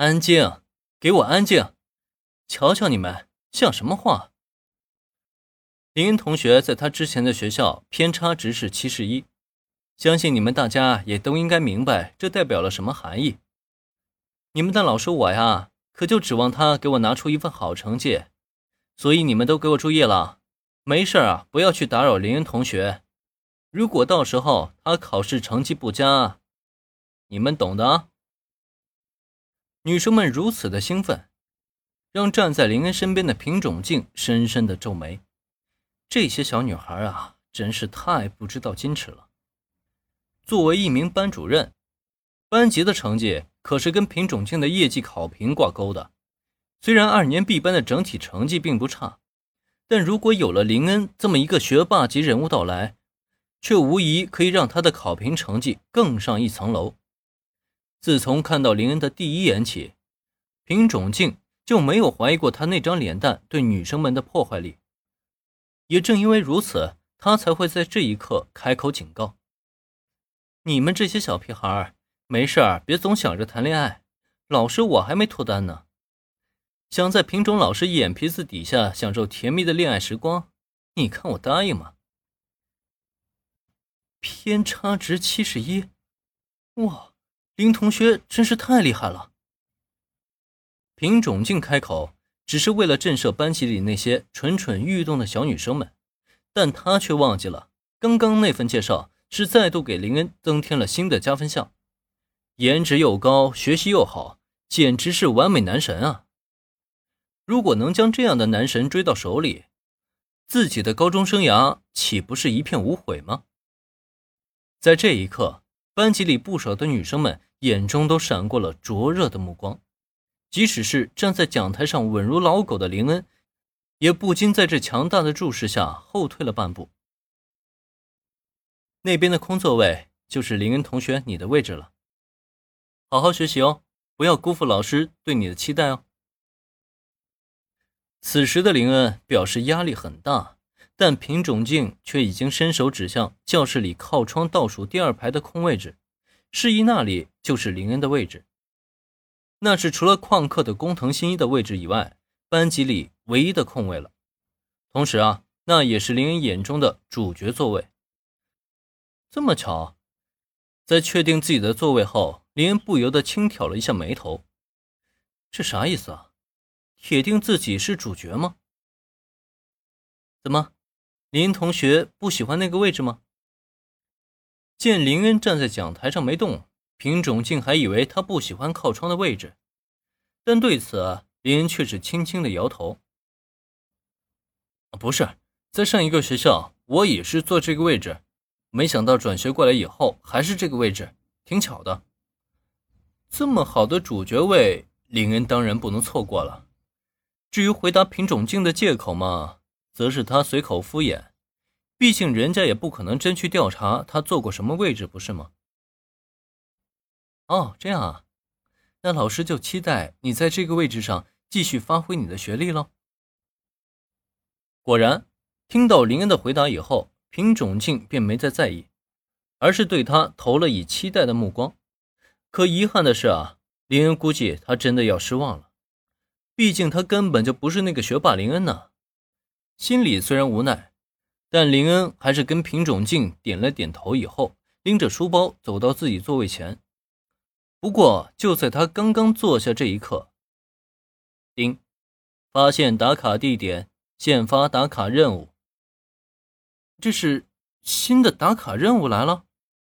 安静，给我安静！瞧瞧你们像什么话？林恩同学在他之前的学校偏差值是七十一，相信你们大家也都应该明白这代表了什么含义。你们的老师我呀，可就指望他给我拿出一份好成绩，所以你们都给我注意了，没事啊，不要去打扰林恩同学。如果到时候他考试成绩不佳，你们懂的啊。女生们如此的兴奋，让站在林恩身边的平种静深深的皱眉。这些小女孩啊，真是太不知道矜持了。作为一名班主任，班级的成绩可是跟品种静的业绩考评挂钩的。虽然二年 B 班的整体成绩并不差，但如果有了林恩这么一个学霸级人物到来，却无疑可以让他的考评成绩更上一层楼。自从看到林恩的第一眼起，品种静就没有怀疑过他那张脸蛋对女生们的破坏力。也正因为如此，他才会在这一刻开口警告：“你们这些小屁孩，没事儿别总想着谈恋爱。老师我还没脱单呢，想在品种老师眼皮子底下享受甜蜜的恋爱时光，你看我答应吗？”偏差值七十一，哇，林同学真是太厉害了。品种静开口。只是为了震慑班级里那些蠢蠢欲动的小女生们，但他却忘记了，刚刚那份介绍是再度给林恩增添了新的加分项，颜值又高，学习又好，简直是完美男神啊！如果能将这样的男神追到手里，自己的高中生涯岂不是一片无悔吗？在这一刻，班级里不少的女生们眼中都闪过了灼热的目光。即使是站在讲台上稳如老狗的林恩，也不禁在这强大的注视下后退了半步。那边的空座位就是林恩同学你的位置了，好好学习哦，不要辜负老师对你的期待哦。此时的林恩表示压力很大，但品种静却已经伸手指向教室里靠窗倒数第二排的空位置，示意那里就是林恩的位置。那是除了旷课的工藤新一的位置以外，班级里唯一的空位了。同时啊，那也是林恩眼中的主角座位。这么巧，在确定自己的座位后，林恩不由得轻挑了一下眉头。这啥意思啊？铁定自己是主角吗？怎么，林恩同学不喜欢那个位置吗？见林恩站在讲台上没动。品种竟还以为他不喜欢靠窗的位置，但对此林恩却是轻轻的摇头。不是，在上一个学校我也是坐这个位置，没想到转学过来以后还是这个位置，挺巧的。这么好的主角位，林恩当然不能错过了。至于回答品种镜的借口嘛，则是他随口敷衍，毕竟人家也不可能真去调查他坐过什么位置，不是吗？哦，这样啊，那老师就期待你在这个位置上继续发挥你的学历喽。果然，听到林恩的回答以后，品种静便没再在意，而是对他投了以期待的目光。可遗憾的是啊，林恩估计他真的要失望了，毕竟他根本就不是那个学霸林恩呢。心里虽然无奈，但林恩还是跟品种静点了点头，以后拎着书包走到自己座位前。不过，就在他刚刚坐下这一刻，叮，发现打卡地点，现发打卡任务。这是新的打卡任务来了。